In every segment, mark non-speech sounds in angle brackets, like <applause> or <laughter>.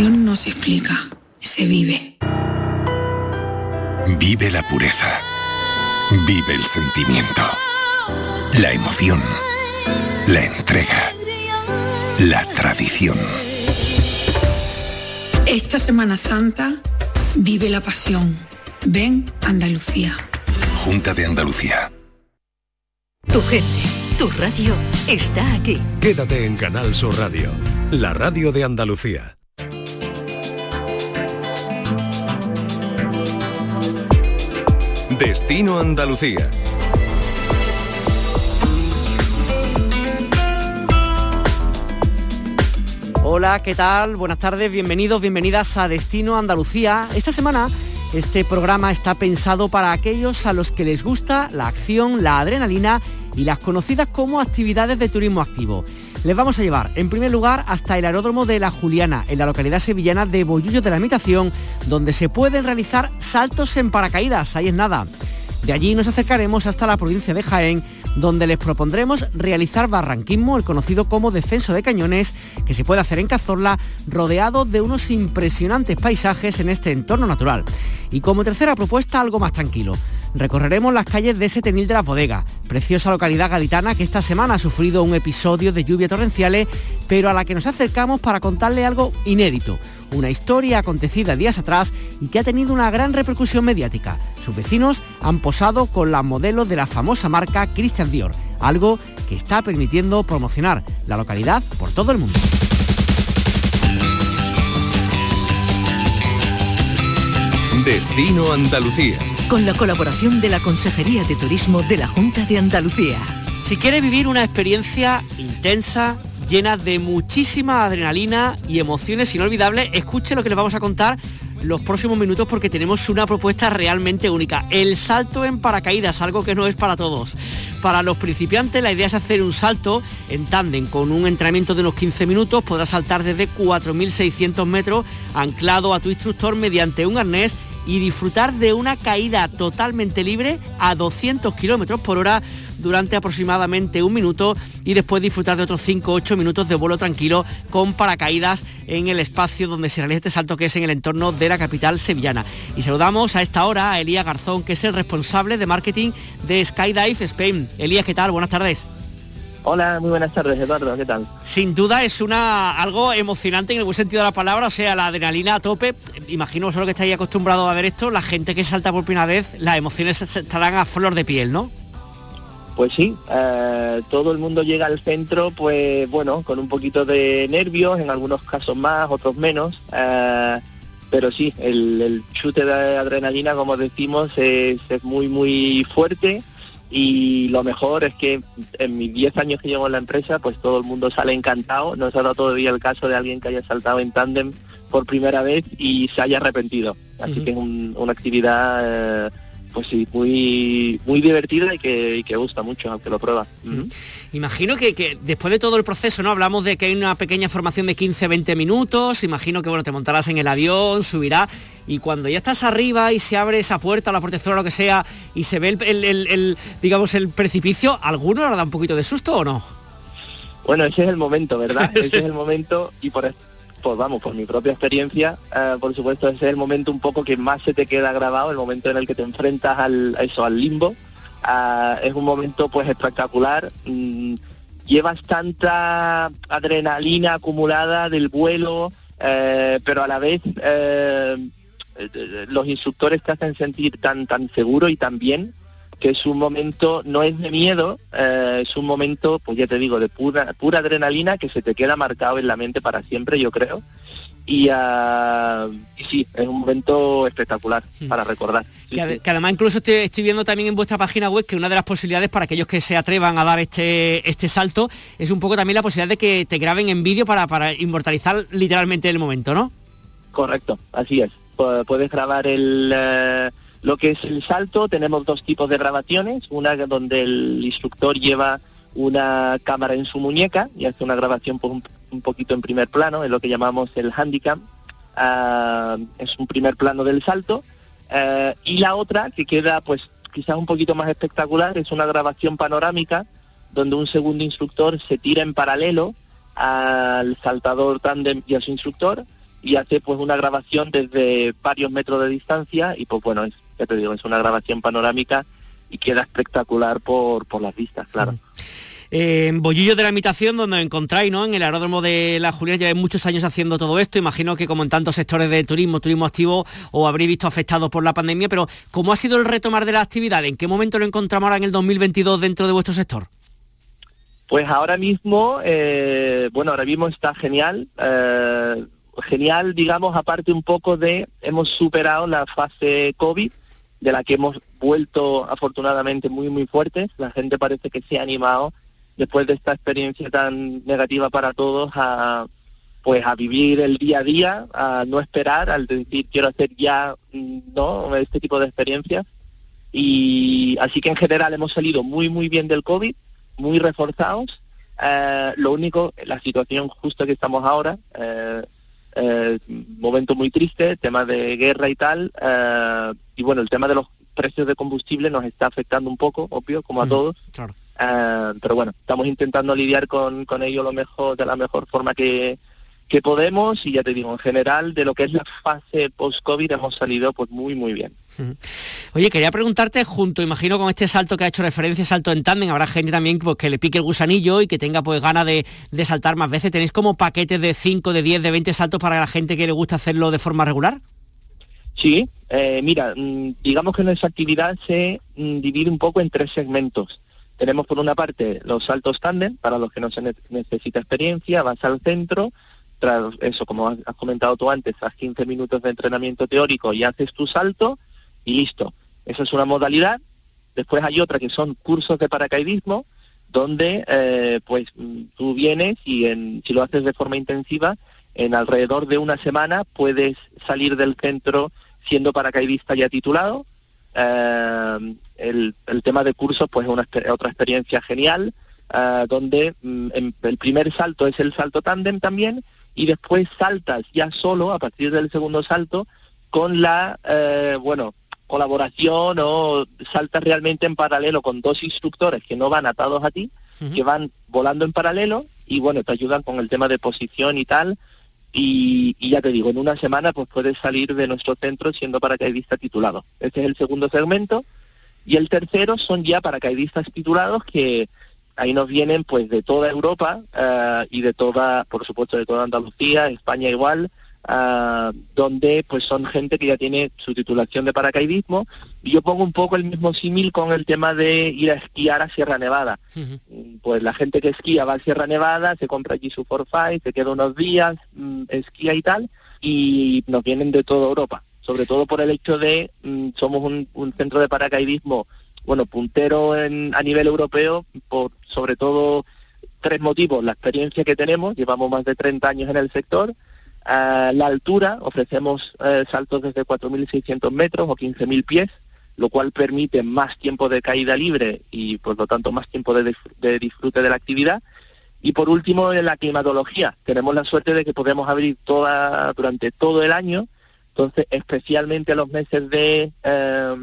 pasión no se explica, se vive. Vive la pureza. Vive el sentimiento. La emoción. La entrega. La tradición. Esta Semana Santa vive la pasión. Ven Andalucía. Junta de Andalucía. Tu gente, tu radio está aquí. Quédate en Canal Sur Radio, la radio de Andalucía. Destino Andalucía. Hola, ¿qué tal? Buenas tardes, bienvenidos, bienvenidas a Destino Andalucía. Esta semana este programa está pensado para aquellos a los que les gusta la acción, la adrenalina y las conocidas como actividades de turismo activo. Les vamos a llevar, en primer lugar, hasta el aeródromo de La Juliana, en la localidad sevillana de Bollullo de la Imitación, donde se pueden realizar saltos en paracaídas, ahí es nada. De allí nos acercaremos hasta la provincia de Jaén, donde les propondremos realizar barranquismo, el conocido como descenso de cañones, que se puede hacer en Cazorla, rodeado de unos impresionantes paisajes en este entorno natural. Y como tercera propuesta, algo más tranquilo. Recorreremos las calles de Setenil de la Bodega, preciosa localidad gaditana que esta semana ha sufrido un episodio de lluvia torrenciales, pero a la que nos acercamos para contarle algo inédito una historia acontecida días atrás y que ha tenido una gran repercusión mediática. Sus vecinos han posado con la modelo de la famosa marca Christian Dior, algo que está permitiendo promocionar la localidad por todo el mundo. Destino Andalucía. Con la colaboración de la Consejería de Turismo de la Junta de Andalucía. Si quiere vivir una experiencia intensa, llena de muchísima adrenalina y emociones inolvidables, escuche lo que les vamos a contar los próximos minutos porque tenemos una propuesta realmente única. El salto en paracaídas, algo que no es para todos. Para los principiantes la idea es hacer un salto en tándem con un entrenamiento de unos 15 minutos. Podrás saltar desde 4.600 metros anclado a tu instructor mediante un arnés y disfrutar de una caída totalmente libre a 200 kilómetros por hora durante aproximadamente un minuto y después disfrutar de otros 5 o 8 minutos de vuelo tranquilo con paracaídas en el espacio donde se realiza este salto que es en el entorno de la capital sevillana. Y saludamos a esta hora a Elías Garzón, que es el responsable de marketing de Skydive Spain. Elías, ¿qué tal? Buenas tardes. Hola, muy buenas tardes, Eduardo, ¿qué tal? Sin duda es una algo emocionante en el buen sentido de la palabra, o sea, la adrenalina a tope. Imagino solo que estáis acostumbrado a ver esto, la gente que salta por primera vez, las emociones estarán a flor de piel, ¿no? Pues sí, eh, todo el mundo llega al centro, pues bueno, con un poquito de nervios, en algunos casos más, otros menos. Eh, pero sí, el, chute de adrenalina, como decimos, es, es, muy, muy fuerte y lo mejor es que en mis 10 años que llevo en la empresa, pues todo el mundo sale encantado. No se ha dado todavía el caso de alguien que haya saltado en tándem por primera vez y se haya arrepentido. Así que es una actividad... Eh, pues sí, muy, muy divertida y que, que gusta mucho, aunque lo prueba. Imagino que, después de todo el proceso, ¿no? Hablamos de que hay una pequeña formación de 15-20 minutos, imagino que bueno, te montarás en el avión, subirás, y cuando ya estás arriba y se abre esa puerta, la protección o lo que sea, y se ve el, digamos, el precipicio, ¿alguno le da un poquito de susto o no? Bueno, ese es el momento, ¿verdad? <laughs> ese es el momento y por, pues vamos, por mi propia experiencia, eh, por supuesto ese es el momento un poco que más se te queda grabado, el momento en el que te enfrentas al, eso, al limbo. Ah, es un momento pues espectacular. Mm, llevas tanta adrenalina acumulada del vuelo, eh, pero a la vez eh, los instructores te hacen sentir tan tan seguro y tan bien que es un momento, no es de miedo, eh, es un momento, pues ya te digo, de pura, pura adrenalina que se te queda marcado en la mente para siempre, yo creo. Y, uh, y sí, es un momento espectacular mm. para recordar. que, además incluso estoy, viendo también en vuestra página web que una de las posibilidades para aquellos que se atrevan a dar este, este salto es un poco también la posibilidad de que te graben en vídeo para, para inmortalizar literalmente el momento, ¿no? Correcto, así es. Puedes grabar el... Eh, lo que es el salto, tenemos dos tipos de grabaciones, una donde el instructor lleva una cámara en su muñeca y hace una grabación un, poquito en primer plano, es lo que llamamos el handicam, ah, es un primer plano del salto, eh, y la otra, que queda pues quizás un poquito más espectacular, es una grabación panorámica, donde un segundo instructor se tira en paralelo al saltador tándem y a su instructor, y hace pues una grabación desde varios metros de distancia y pues bueno, es, ya te digo, es una grabación panorámica y queda espectacular por, por las vistas, claro. En Bollillo de la Imitación, donde encontráis, ¿no? En el aeródromo de la Juliana, lleváis muchos años haciendo todo esto. Imagino que como en tantos sectores de turismo, turismo activo, os habréis visto afectados por la pandemia, pero ¿cómo ha sido el retomar de la actividad? ¿En qué momento lo encontramos ahora en el 2022 dentro de vuestro sector? Pues ahora mismo, eh, bueno, ahora mismo está genial. Eh, genial, digamos, aparte un poco de, hemos superado la fase COVID, de la que hemos vuelto afortunadamente muy, muy fuertes. La gente parece que se ha animado después de esta experiencia tan negativa para todos a pues a vivir el día a día, a no esperar, al decir quiero hacer ya mm, no este tipo de experiencias. Y así que en general hemos salido muy muy bien del COVID, muy reforzados. Eh, lo único, la situación justo que estamos ahora, eh, eh, momento muy triste, tema de guerra y tal, eh, y bueno, el tema de los precios de combustible nos está afectando un poco, obvio, como a todos. Eh, pero bueno, estamos intentando lidiar con, con ello lo mejor, de la mejor forma que, que podemos y ya te digo, en general de lo que es la fase post-COVID hemos salido pues muy muy bien. Oye, quería preguntarte junto, imagino con este salto que ha hecho referencia, salto en tándem, habrá gente también pues, que le pique el gusanillo y que tenga pues ganas de, saltar más veces. ¿Tenéis como paquetes de 5, de 10, de 20 saltos para la gente que le gusta hacerlo de forma regular? Sí, eh, mira, mm, digamos que nuestra actividad se mm, divide un poco en tres segmentos. Tenemos por una parte los saltos tándem, para los que no se ne- necesita experiencia, vas al centro, tras eso, como has comentado tú antes, haz 15 minutos de entrenamiento teórico y haces tu salto y listo. Esa es una modalidad. Después hay otra que son cursos de paracaidismo, donde eh, pues mm, tú vienes y en, si lo haces de forma intensiva, en alrededor de una semana puedes salir del centro siendo paracaidista ya titulado. Eh, el, el tema de cursos pues es una, otra experiencia genial, eh, donde mm, el primer salto es el salto tándem también y después saltas ya solo a partir del segundo salto con la, eh, bueno, colaboración o saltas realmente en paralelo con dos instructores que no van atados a ti, que van volando en paralelo y bueno, te ayudan con el tema de posición y tal. Y, y ya te digo, en una semana pues puedes salir de nuestro centro siendo paracaidista titulado. Este es el segundo segmento. Y el tercero son ya paracaidistas titulados que ahí nos vienen pues de toda Europa eh, y de toda, por supuesto, de toda Andalucía, España igual, ah, donde pues son gente que ya tiene su titulación de paracaidismo. Y yo pongo un poco el mismo símil con el tema de ir a esquiar a Sierra Nevada. Mm, Pues la gente que esquía va a Sierra Nevada, se compra allí su Forfait, se queda unos días, mm, esquía y tal, y nos vienen de toda Europa. Sobre todo por el hecho de, mm, somos un, un centro de paracaidismo, bueno, puntero en, a nivel europeo, por sobre todo tres motivos. La experiencia que tenemos, llevamos más de 30 años en el sector, Ah, la altura, ofrecemos eh, saltos desde 4.600 metros o 15.000 pies, lo cual permite más tiempo de caída libre y por lo tanto más tiempo de, disfr- de disfrute de la actividad. Y por último, en la climatología. Tenemos la suerte de que podemos abrir toda, durante todo el año, entonces especialmente los meses de eh,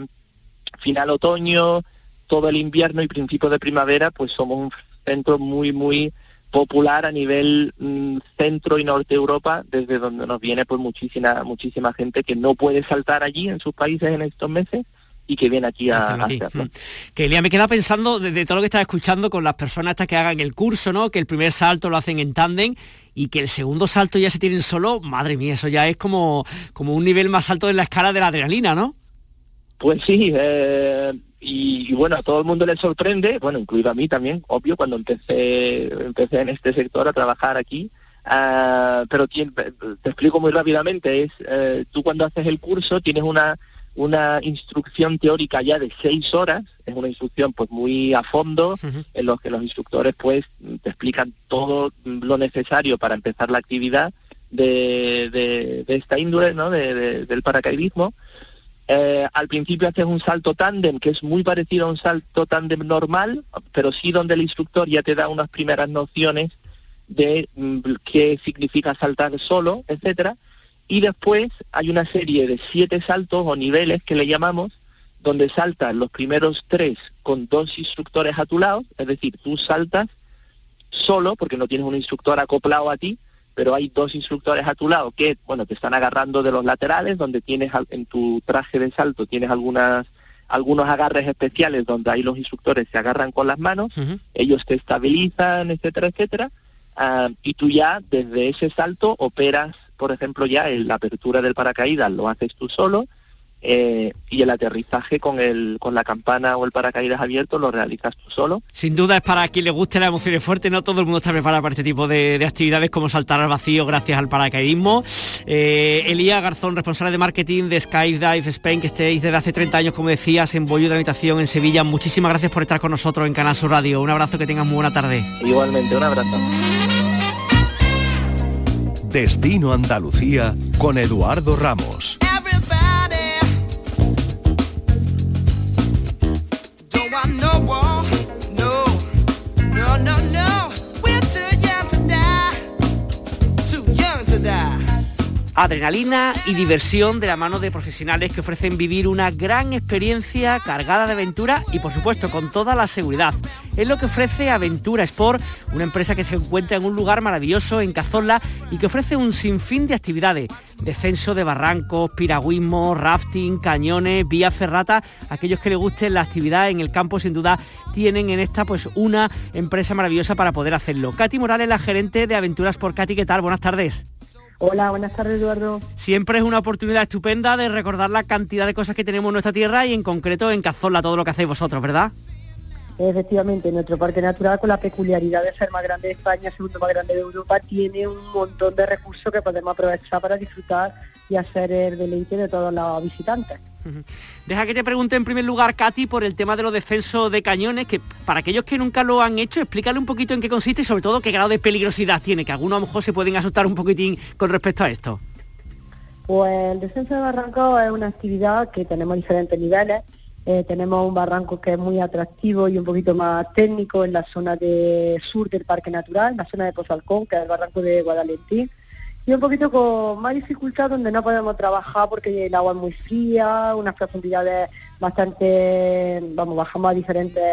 final otoño, todo el invierno y principio de primavera, pues somos un centro muy, muy popular a nivel mm, centro y norte Europa, desde donde nos viene pues muchísima, muchísima gente que no puede saltar allí en sus países en estos meses y que viene aquí a, a hacerlo. Mm. Que Elia, me queda pensando de, de todo lo que estás escuchando con las personas estas que hagan el curso, ¿no? Que el primer salto lo hacen en tándem y que el segundo salto ya se tienen solo, madre mía, eso ya es como, como un nivel más alto en la escala de la adrenalina, ¿no? Pues sí, eh, y, y bueno, a todo el mundo le sorprende, bueno, incluido a mí también, obvio, cuando empecé, empecé en este sector a trabajar aquí, ah, pero tien- te explico muy rápidamente, es eh, tú cuando haces el curso tienes una, una instrucción teórica ya de seis horas, es una instrucción pues muy a fondo, en los que los instructores pues te explican todo lo necesario para empezar la actividad de, de- de esta índole, ¿no? de- del paracaidismo. Eh, al principio haces un salto tándem, que es muy parecido a un salto tándem normal, pero sí donde el instructor ya te da unas primeras nociones de mm, qué significa saltar solo, etcétera. Y después hay una serie de siete saltos o niveles que le llamamos, donde saltas los primeros tres con dos instructores a tu lado, es decir, tú saltas solo, porque no tienes un instructor acoplado a ti, pero hay dos instructores a tu lado que, bueno, te están agarrando de los laterales, donde tienes en tu traje de salto tienes algunas algunos agarres especiales donde ahí los instructores se agarran con las manos, ellos te estabilizan, etcétera, etcétera, ah, y tú ya desde ese salto operas, por ejemplo, ya en la apertura del paracaídas lo haces tú solo, eh, y el aterrizaje con el con la campana o el paracaídas abierto lo realizas tú solo. Sin duda es para quien le guste la emoción fuerte, no todo el mundo está preparado para este tipo de, actividades como saltar al vacío gracias al paracaidismo. Eh, Elía Garzón, responsable de marketing de Skydive Spain, que estéis desde hace 30 años, como decías, en Bollo de Habitación en Sevilla. Muchísimas gracias por estar con nosotros en Canal Sur Radio. Un abrazo, que tengas muy buena tarde. Igualmente, un abrazo. Destino Andalucía con Eduardo Ramos. No, no, no, we're too young to die. Too young to die. Adrenalina y diversión de la mano de profesionales que ofrecen vivir una gran experiencia cargada de aventura y por supuesto con toda la seguridad. Es lo que ofrece Aventura Sport, una empresa que se encuentra en un lugar maravilloso en Cazorla y que ofrece un sinfín de actividades. Descenso de barrancos, piragüismo, rafting, cañones, vía ferrata. Aquellos que les gusten la actividad en el campo sin duda tienen en esta pues una empresa maravillosa para poder hacerlo. Katy Morales, la gerente de Aventuras por Katy, ¿qué tal? Buenas tardes. Hola, buenas tardes Eduardo. Siempre es una oportunidad estupenda de recordar la cantidad de cosas que tenemos en nuestra tierra y en concreto en Cazorla, todo lo que hacéis vosotros, ¿verdad? Efectivamente, nuestro parque natural, con la peculiaridad de ser más grande de España, segundo más grande de Europa, tiene un montón de recursos que podemos aprovechar para disfrutar y hacer el deleite de todos los visitantes. Deja que te pregunte en primer lugar, Katy, por el tema de los defensos de cañones, que para aquellos que nunca lo han hecho, explícale un poquito en qué consiste y sobre todo qué grado de peligrosidad tiene, que algunos a lo mejor se pueden asustar un poquitín con respecto a esto. Pues el descenso de barranco es una actividad que tenemos diferentes niveles. Eh, tenemos un barranco que es muy atractivo y un poquito más técnico en la zona de sur del Parque Natural, en la zona de Pozalcón, que es el barranco de Guadalentín y un poquito con más dificultad donde no podemos trabajar porque el agua es muy fría, unas profundidades bastante, vamos, bajamos a diferentes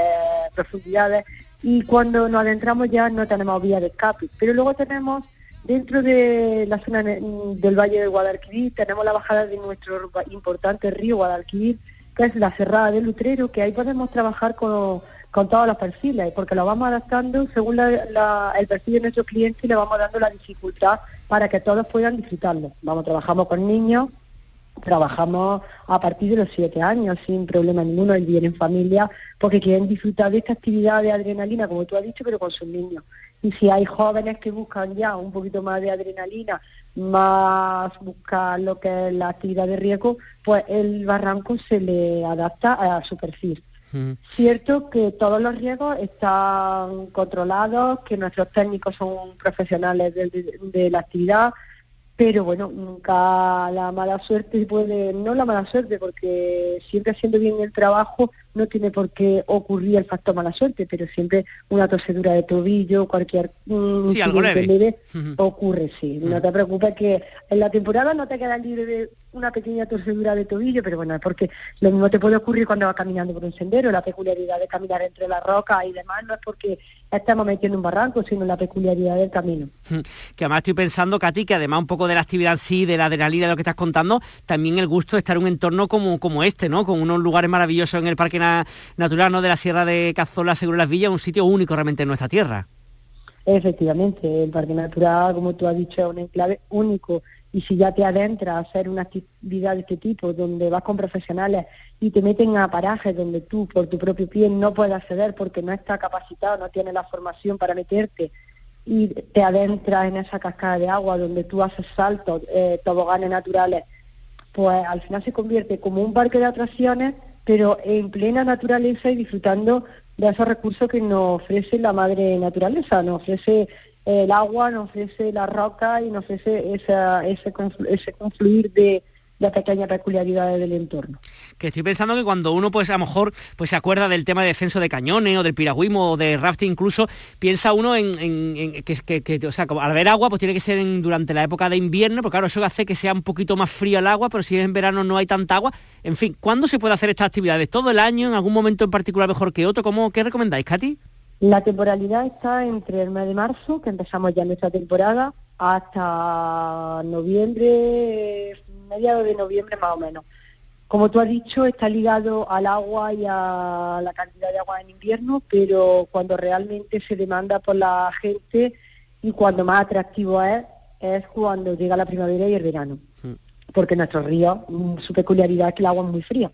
profundidades y cuando nos adentramos ya no tenemos vía de escape. Pero luego tenemos dentro de la zona del Valle de Guadalquivir, tenemos la bajada de nuestro importante río Guadalquivir, que es la Cerrada del Lutrero, que ahí podemos trabajar con con todos los perfiles, porque lo vamos adaptando según el perfil de nuestro cliente y le vamos dando la dificultad para que todos puedan disfrutarlo. Vamos, trabajamos con niños, trabajamos a partir de los siete años sin problema ninguno, y bien en familia, porque quieren disfrutar de esta actividad de adrenalina, como tú has dicho, pero con sus niños. Y si hay jóvenes que buscan ya un poquito más de adrenalina, más buscan lo que es la actividad de riesgo, pues el barranco se le adapta a su perfil. Cierto que todos los riesgos están controlados, que nuestros técnicos son profesionales de la actividad, pero bueno, nunca la mala suerte puede, no la mala suerte, porque siempre haciendo bien el trabajo no tiene por qué ocurrir el factor mala suerte, pero siempre una tosedura de tobillo, cualquier mm, sí, algo leve. ocurre, sí. No te preocupes que en la temporada no te quedas libre de una pequeña torcedura de tobillo, pero bueno, porque lo mismo te puede ocurrir cuando vas caminando por un sendero, la peculiaridad de caminar entre las rocas y demás no es porque estamos metiendo un barranco, sino la peculiaridad del camino. Que además estoy pensando, Katy, que además un poco de la actividad sí, de la adrenalina, de lo que estás contando, también el gusto de estar en un entorno como, como este, ¿no? Con unos lugares maravillosos en el Parque Natural ¿no? de la Sierra de Cazola, Seguro Las Villas, un sitio único realmente en nuestra tierra. Efectivamente, el Parque Natural, como tú has dicho, es un enclave único y si ya te adentras a hacer una actividad de este tipo, donde vas con profesionales y te meten a parajes donde tú por tu propio pie no puedes acceder porque no está capacitado, no tiene la formación para meterte y te adentras en esa cascada de agua donde tú haces saltos, eh, toboganes naturales, pues al final se convierte como un parque de atracciones, pero en plena naturaleza y disfrutando de esos recursos que nos ofrece la madre naturaleza, nos ofrece el agua, nos ofrece la roca y nos ofrece esa, ese, ese confluir de, la pequeña peculiaridades del entorno. Que estoy pensando que cuando uno pues a lo mejor pues se acuerda del tema de descenso de cañones o del piragüismo o de rafting incluso, piensa uno en, que, que, o sea, al ver agua pues tiene que ser durante la época de invierno, porque claro, eso hace que sea un poquito más frío el agua, pero si es en verano no hay tanta agua. En fin, ¿cuándo se puede hacer estas actividades? ¿Todo el año? ¿En algún momento en particular mejor que otro? ¿Cómo, ¿Qué recomendáis, Katy? La temporalidad está entre el mes de marzo, que empezamos ya nuestra temporada, hasta noviembre, mediados de noviembre más o menos. Como tú has dicho, está ligado al agua y a la cantidad de agua en invierno, pero cuando realmente se demanda por la gente y cuando más atractivo es, es cuando llega la primavera y el verano. Mm. Porque nuestro río, mm, su peculiaridad es que el agua es muy fría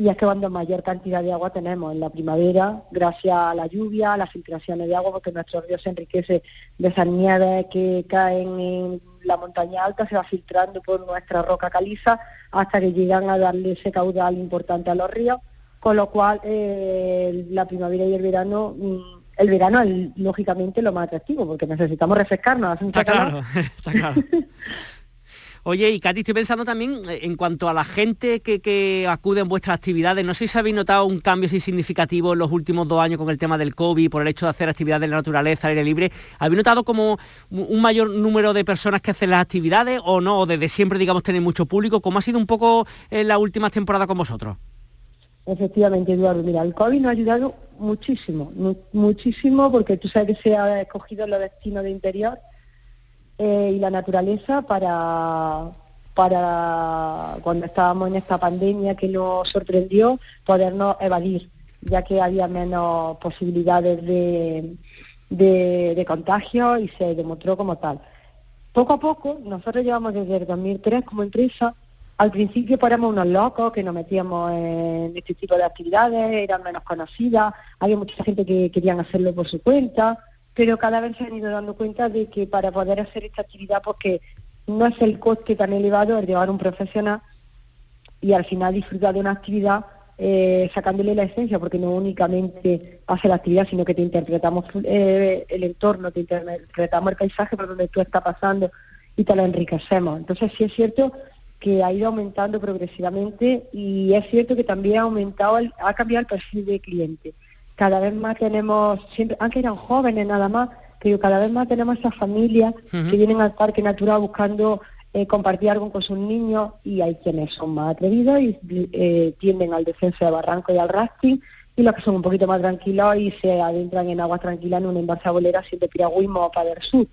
y es que cuando mayor cantidad de agua tenemos en la primavera, gracias a la lluvia, a las filtraciones de agua, porque nuestro río se enriquece de esas nieves que caen en la montaña alta, se va filtrando por nuestra roca caliza hasta que llegan a darle ese caudal importante a los ríos, con lo cual eh, la primavera y el verano mm, el verano es lógicamente lo más atractivo porque necesitamos refrescarnos, hace <laughs> está claro, está claro. <laughs> Oye, y Katy, estoy pensando también eh, en cuanto a la gente que, acude en vuestras actividades. No sé si habéis notado un cambio así significativo en los últimos dos años con el tema del COVID, por el hecho de hacer actividades en la naturaleza, aire libre. ¿Habéis notado como un mayor número de personas que hacen las actividades o no? ¿O desde siempre, digamos, tenéis mucho público? ¿Cómo ha sido un poco en la última temporada con vosotros? Efectivamente, Eduardo. Mira, el COVID nos ha ayudado muchísimo, muchísimo, porque tú sabes que se ha escogido los destinos de interior eh, y la naturaleza para, para cuando estábamos en esta pandemia que nos sorprendió, podernos evadir, ya que había menos posibilidades de, de, contagio y se demostró como tal. Poco a poco, nosotros llevamos desde el 2003 como empresa, al principio éramos unos locos que nos metíamos en este tipo de actividades, eran menos conocidas, había mucha gente que querían hacerlo por su cuenta, pero cada vez se han ido dando cuenta de que para poder hacer esta actividad, porque no es el coste tan elevado el llevar un profesional y al final disfrutar de una actividad eh, sacándole la esencia, porque no únicamente hace la actividad, sino que te interpretamos eh, el entorno, te interpretamos el paisaje por donde tú estás pasando y te lo enriquecemos. Entonces sí es cierto que ha ido aumentando progresivamente y es cierto que también ha aumentado, ha cambiado el perfil de cliente cada vez más tenemos, siempre, aunque eran jóvenes nada más, pero cada vez más tenemos esas familias que vienen al parque natural buscando eh, compartir algo con sus niños y hay quienes son más atrevidos y eh, tienden al descenso de barranco y al rafting y los que son un poquito más tranquilos y se adentran en aguas tranquilas en una embalsa bolera, de piragüismo o para el sur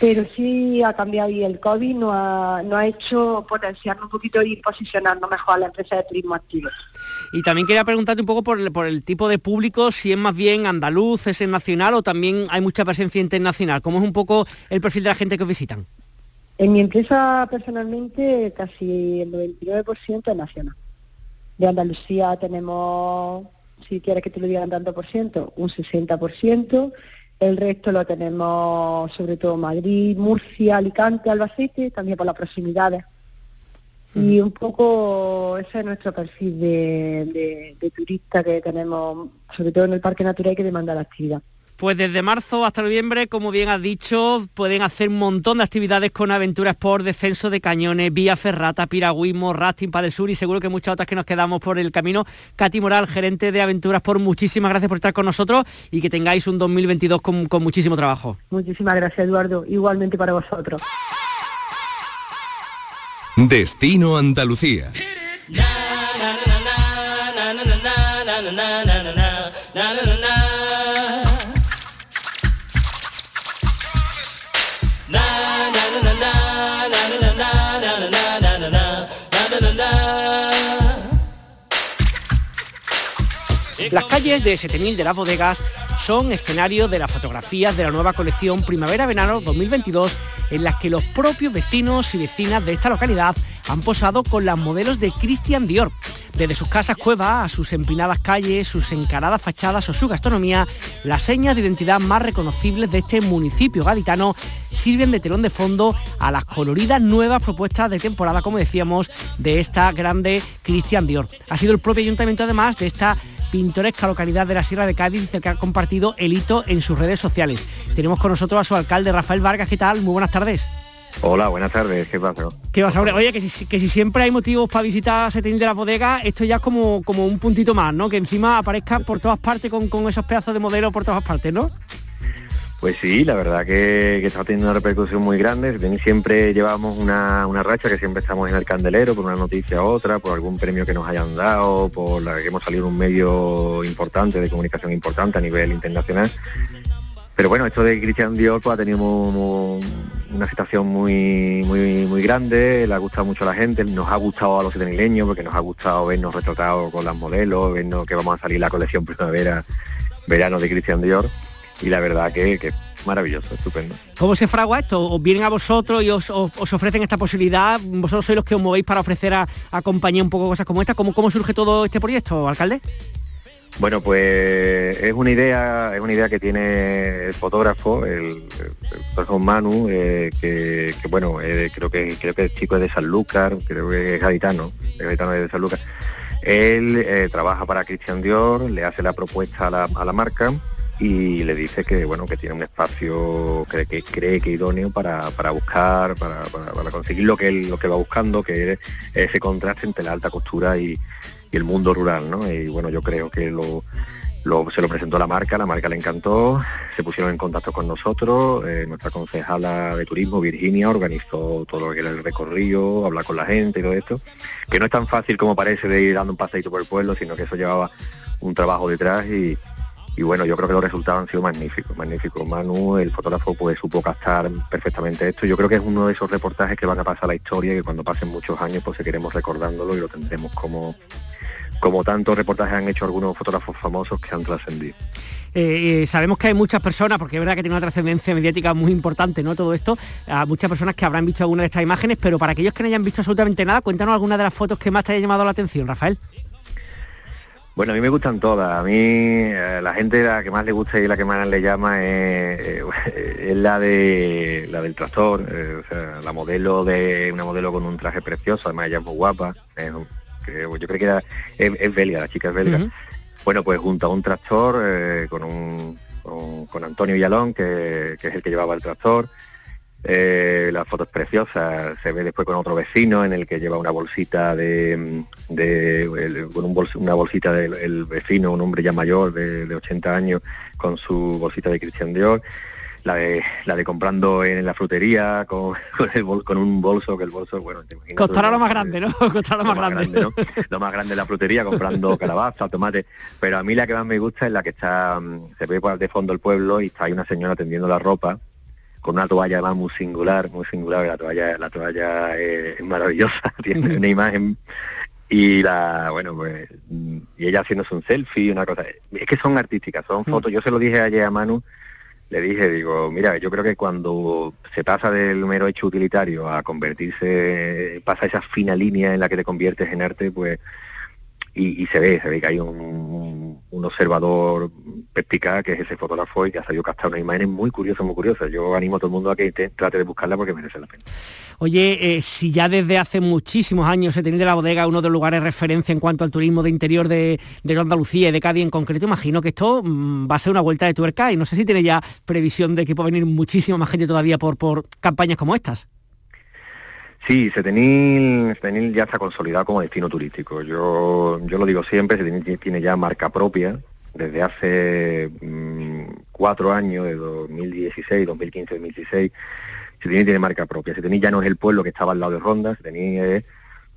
pero sí ha cambiado y el COVID nos ha, no ha hecho potenciarnos un poquito y posicionarnos mejor a la empresa de turismo activo. Y también quería preguntarte un poco por el, por el tipo de público, si es más bien andaluz, es nacional o también hay mucha presencia internacional. ¿Cómo es un poco el perfil de la gente que os visitan? En mi empresa personalmente casi el 99% es nacional. De Andalucía tenemos, si quieres que te lo diga en tanto por ciento, un 60%. El resto lo tenemos sobre todo Madrid, Murcia, Alicante, Albacete, también por las proximidades. Y un poco ese es nuestro perfil de, de, turista que tenemos, sobre todo en el Parque Natural, que demanda la actividad. Pues desde marzo hasta noviembre, como bien has dicho, pueden hacer un montón de actividades con aventuras por descenso de cañones, vía ferrata, piragüismo, rafting para el sur y seguro que muchas otras que nos quedamos por el camino. Katy Moral, gerente de Aventuras por, muchísimas gracias por estar con nosotros y que tengáis un 2022 con, con muchísimo trabajo. Muchísimas gracias, Eduardo. Igualmente para vosotros. Destino Andalucía. Las calles de Setenil de las bodegas son escenario de las fotografías de la nueva colección Primavera-Verano 2022 en las que los propios vecinos y vecinas de esta localidad han posado con las modelos de Christian Dior. Desde sus casas cuevas a sus empinadas calles, sus encaradas fachadas o su gastronomía, las señas de identidad más reconocibles de este municipio gaditano sirven de telón de fondo a las coloridas nuevas propuestas de temporada, como decíamos, de esta grande Christian Dior. Ha sido el propio ayuntamiento además de esta pintoresca localidad de la Sierra de Cádiz que ha compartido el hito en sus redes sociales. Tenemos con nosotros a su alcalde Rafael Vargas, ¿qué tal? Muy buenas tardes. Hola, buenas tardes, ¿qué pasa? ¿Qué vas a Oye, que si, que si siempre hay motivos para visitar Setín de la bodega, esto ya es como, como un puntito más, ¿no? Que encima aparezca por todas partes con, con esos pedazos de modelo por todas partes, ¿no? Pues sí, la verdad que, está teniendo una repercusión muy grande. Siempre llevamos una, racha que siempre estamos en el candelero por una noticia u otra, por algún premio que nos hayan dado, por la que hemos salido en un medio importante, de comunicación importante a nivel internacional. Pero bueno, esto de Cristian Dior pues, ha tenido una situación muy, muy, muy grande, le ha gustado mucho a la gente, nos ha gustado a los setenileños porque nos ha gustado vernos retratados con las modelos, vernos que vamos a salir la colección primavera, verano de Christian Dior y la verdad que, que maravilloso, estupendo. ¿Cómo se fragua esto? ¿Os vienen a vosotros y os, ofrecen esta posibilidad? ¿Vosotros sois los que os movéis para ofrecer a, a compañía un poco cosas como esta? ¿Cómo, ¿Cómo surge todo este proyecto, alcalde? Bueno, pues es una idea, es una idea que tiene el fotógrafo, el, el, Manu, eh, que, bueno, eh, creo que creo que el chico es de Sanlúcar, creo que es gaditano, es gaditano de Sanlúcar. Él eh, trabaja para Christian Dior, le hace la propuesta a la, a la marca y le dice que bueno que tiene un espacio que, cree que idóneo para, para buscar, para, conseguir lo que él lo que va buscando, que es ese contraste entre la alta costura y, el mundo rural, ¿no? Y bueno, yo creo que lo, se lo presentó la marca, la marca le encantó, se pusieron en contacto con nosotros, eh, nuestra concejala de turismo, Virginia, organizó todo lo que era el recorrido, hablar con la gente y todo esto, que no es tan fácil como parece de ir dando un paseito por el pueblo, sino que eso llevaba un trabajo detrás y, y bueno, yo creo que los resultados han sido magníficos, magníficos. Manu, el fotógrafo, pues supo captar perfectamente esto. Yo creo que es uno de esos reportajes que van a pasar a la historia y que cuando pasen muchos años pues seguiremos recordándolo y lo tendremos como, como tantos reportajes han hecho algunos fotógrafos famosos que han trascendido. Eh, eh, sabemos que hay muchas personas, porque es verdad que tiene una trascendencia mediática muy importante, ¿no? Todo esto, a muchas personas que habrán visto alguna de estas imágenes, pero para aquellos que no hayan visto absolutamente nada, cuéntanos alguna de las fotos que más te haya llamado la atención, Rafael. Bueno, a mí me gustan todas. A mí eh, la gente la que más le gusta y la que más le llama es, <laughs> la de la del tractor, o sea, la modelo de una modelo con un traje precioso, además ella es muy guapa, yo creo que era, es, belga, la chica es belga. Bueno, pues junto a un tractor eh, con, un, con, Antonio Yalón, que, es el que llevaba el tractor. Eh, la foto es preciosa, se ve después con otro vecino en el que lleva una bolsita de, de con un una bolsita del vecino, un hombre ya mayor de, de 80 años, con su bolsita de Christian Dior la de la de comprando en la frutería con, <laughs> con, un bolso que el bolso bueno te imaginas costará lo más grande no <laughs> costará lo, más, grande, ¿no? lo más grande de la frutería comprando <laughs> calabaza tomate pero a mí la que más me gusta es la que está mm, se ve de fondo el pueblo y está ahí una señora tendiendo la ropa con una toalla además muy singular muy singular la toalla la toalla es, maravillosa <laughs> tiene una imagen y la bueno pues y ella haciéndose un selfie una cosa es que son artísticas son mm. fotos yo se lo dije ayer a Manu le dije, digo, mira, yo creo que cuando se pasa del mero hecho utilitario a convertirse, pasa esa fina línea en la que te conviertes en arte, pues, y, se ve, se ve que hay un, observador perspicaz, que es ese fotógrafo, y que ha salido captar una imagen muy curiosa, muy curiosa. Yo animo a todo el mundo a que trate de buscarla porque merece la pena. Oye, eh, si ya desde hace muchísimos años se tiene la bodega uno de los lugares de referencia en cuanto al turismo de interior de, Andalucía y de Cádiz en concreto, imagino que esto mm, va a ser una vuelta de tuerca y no sé si tiene ya previsión de que pueda venir muchísima más gente todavía por, por campañas como estas. Sí, Setenil, Setenil ya está consolidado como destino turístico. Yo, yo lo digo siempre, Setenil tiene ya marca propia desde hace mm, cuatro años, de 2016, 2015, 2016 Setenil tiene marca propia. Setenil ya no es el pueblo que estaba al lado de Ronda, Setenil es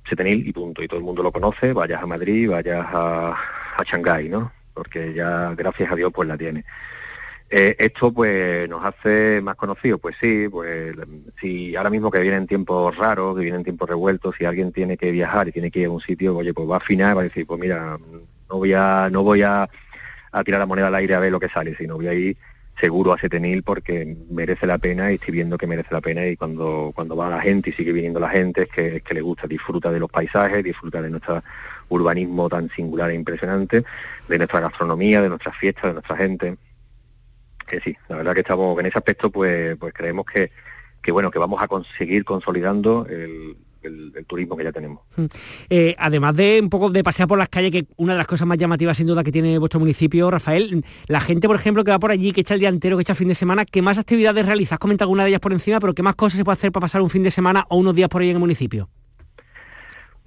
Setenil y punto. Y todo el mundo lo conoce, vayas a Madrid, vayas a, a Shanghái, ¿no? Porque ya, gracias a Dios, pues la tiene. Eh, esto pues nos hace más conocidos, pues sí, pues si ahora mismo que vienen tiempos raros, que vienen tiempos revueltos, si alguien tiene que viajar y tiene que ir a un sitio, oye, pues va a afinar, va a decir, pues mira, no voy a, no voy a, tirar la moneda al aire a ver lo que sale, sino voy a ir seguro a Setenil porque merece la pena y estoy viendo que merece la pena y cuando, cuando va la gente y sigue viniendo la gente es que, es que le gusta, disfruta de los paisajes, disfruta de nuestro urbanismo tan singular e impresionante, de nuestra gastronomía, de nuestras fiestas, de nuestra gente. Que sí, la verdad que estamos en ese aspecto pues, pues creemos que, que bueno, que vamos a conseguir consolidando el, el, turismo que ya tenemos. Mm. Eh, además de un poco de pasear por las calles, que una de las cosas más llamativas sin duda que tiene vuestro municipio, Rafael, la gente, por ejemplo, que va por allí, que echa el día entero, que echa el fin de semana, ¿qué más actividades realizas? Comenta alguna de ellas por encima, pero ¿qué más cosas se puede hacer para pasar un fin de semana o unos días por ahí en el municipio?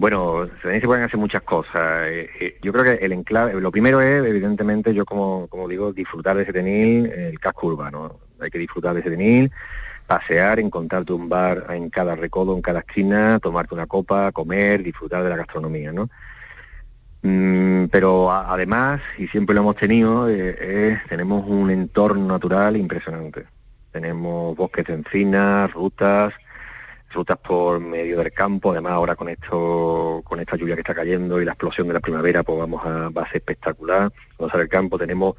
Bueno, se pueden hacer muchas cosas. Eh, eh, yo creo que el enclave, lo primero es, evidentemente, yo como, como digo, disfrutar de ese tenil, el casco urbano. Hay que disfrutar de ese tenil, pasear, encontrarte un bar en cada recodo, en cada esquina, tomarte una copa, comer, disfrutar de la gastronomía, ¿no? Mm, pero además, y siempre lo hemos tenido, eh, tenemos un entorno natural impresionante. Tenemos bosques de encinas, rutas, rutas por medio del campo, además ahora con esto, con esta lluvia que está cayendo y la explosión de la primavera, pues vamos a, va a ser espectacular. Vamos a ver el campo, tenemos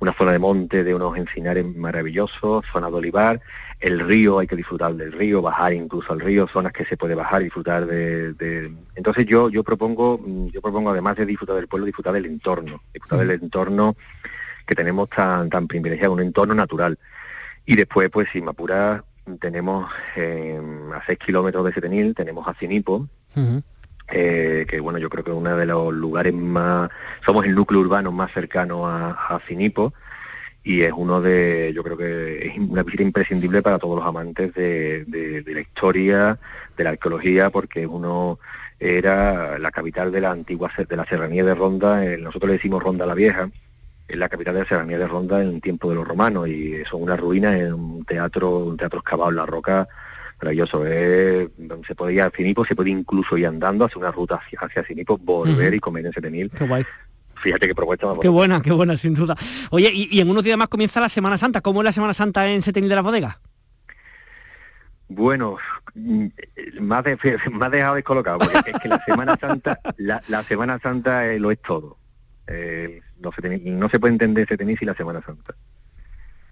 una zona de monte de unos encinares maravillosos, zona de olivar, el río, hay que disfrutar del río, bajar incluso al río, zonas que se puede bajar y disfrutar de, entonces yo yo propongo, yo propongo además de disfrutar del pueblo, disfrutar del entorno, disfrutar del entorno que tenemos tan, tan privilegiado, un entorno natural. Y después, pues si me apuras, tenemos eh, a 6 kilómetros de Setenil, tenemos a Cinipo, eh, que bueno, yo creo que es uno de los lugares más, somos el núcleo urbano más cercano a, a Cinipo y es uno de, yo creo que es una visita imprescindible para todos los amantes de, la historia, de la arqueología, porque uno era la capital de la antigua, de la serranía de Ronda, nosotros le decimos Ronda la Vieja, es la capital de la serranía de Ronda en el tiempo de los romanos y son unas ruinas en un teatro, un teatro excavado en la roca maravilloso. se podía, Cinipo se puede incluso ir andando hacia una ruta hacia, hacia Cinipo, volver y comer en Setenil. Fíjate qué propuesta Qué buena, qué buena, sin duda. Oye, y, en unos días más comienza la Semana Santa. ¿Cómo es la Semana Santa en Setenil de la Bodega? Bueno, más, de, <laughs> más dejado descolocado, porque es que la Semana Santa, la, Semana Santa eh, lo es todo. Eh, no, se puede entender Setenil sin la Semana Santa.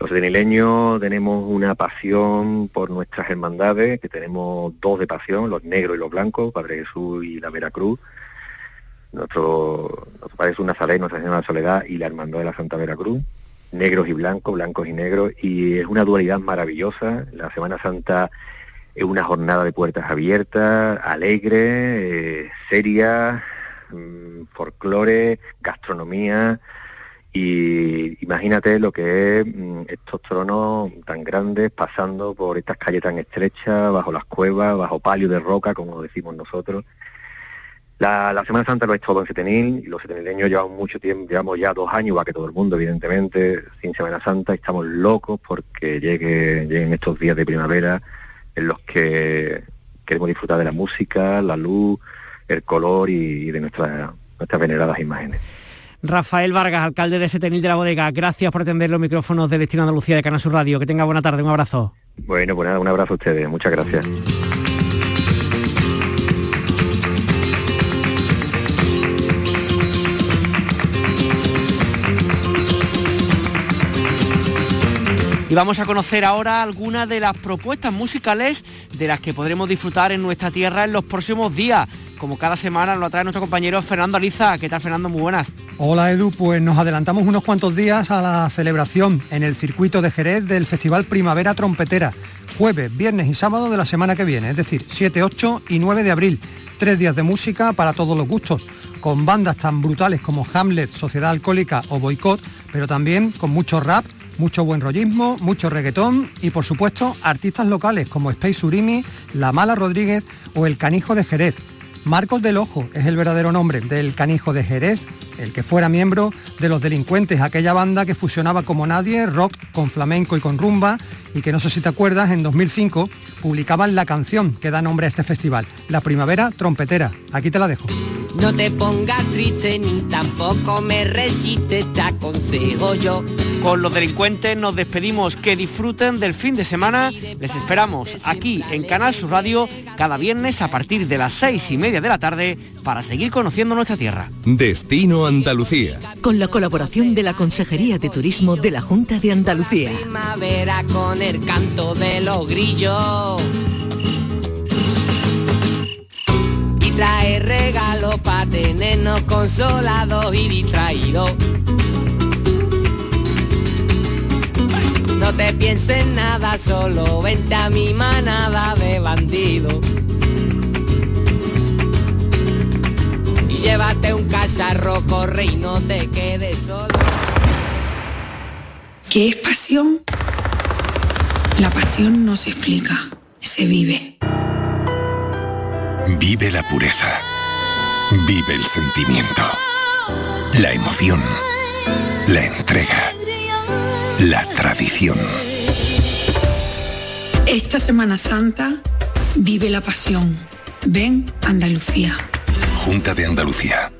Los setenileños tenemos una pasión por nuestras hermandades, que tenemos dos de pasión, los negros y los blancos, Padre Jesús y la Veracruz. Nuestro, nuestro Padre Jesús Nazaret, Nuestra Señora Soledad y la Hermandad de la Santa Veracruz, negros y blancos, blancos y negros, y es una dualidad maravillosa. La Semana Santa es una jornada de puertas abiertas, alegre, eh, seria, folclore, gastronomía, y imagínate lo que es mm, estos tronos tan grandes pasando por estas calles tan estrechas, bajo las cuevas, bajo palio de roca, como decimos nosotros. La, Semana Santa lo es todo en Setenil y los setenileños llevamos mucho tiempo, llevamos ya dos años, va que todo el mundo, evidentemente, sin Semana Santa, estamos locos porque llegue, lleguen estos días de primavera en los que queremos disfrutar de la música, la luz, el color y, de nuestras veneradas imágenes. Rafael Vargas, alcalde de Setenil de la Bodega, gracias por atender los micrófonos de Destino Andalucía de Canal Sur Radio. Que tenga buena tarde, un abrazo. Bueno, pues nada, un abrazo a ustedes, muchas gracias. Y vamos a conocer ahora algunas de las propuestas musicales de las que podremos disfrutar en nuestra tierra en los próximos días. Como cada semana lo trae nuestro compañero Fernando Aliza. ¿Qué tal, Fernando? Muy buenas. Hola, Edu. Pues nos adelantamos unos cuantos días a la celebración en el circuito de Jerez del Festival Primavera Trompetera. Jueves, viernes y sábado de la semana que viene, es decir, 7, 8 y 9 de abril. Tres días de música para todos los gustos, con bandas tan brutales como Hamlet, Sociedad Alcohólica o Boicot, pero también con mucho rap, mucho buen rollismo, mucho reggaetón y por supuesto artistas locales como Space Urimi, La Mala Rodríguez o El Canijo de Jerez. Marcos del Ojo es el verdadero nombre del Canijo de Jerez, el que fuera miembro de Los Delincuentes, aquella banda que fusionaba como nadie rock con flamenco y con rumba y que no sé si te acuerdas, en 2005 publicaban la canción que da nombre a este festival, La Primavera Trompetera. Aquí te la dejo. No te pongas triste ni tampoco me resistes, te aconsejo yo. Con los delincuentes nos despedimos, que disfruten del fin de semana. Les esperamos aquí en Canal Sur Radio cada viernes a partir de las seis y media de la tarde para seguir conociendo nuestra tierra. Destino Andalucía. Con la colaboración de la Consejería de Turismo de la Junta de Andalucía. Primavera con el canto de los grillos. trae regalos para tenernos consolados y distraídos. No te pienses nada, solo vente a mi manada de bandidos. Y llévate un cacharro, corre y no te quedes solo. ¿Qué es pasión? La pasión no se explica, se vive. Vive la pureza. Vive el sentimiento. La emoción. La entrega. La tradición. Esta Semana Santa vive la pasión. Ven Andalucía. Junta de Andalucía.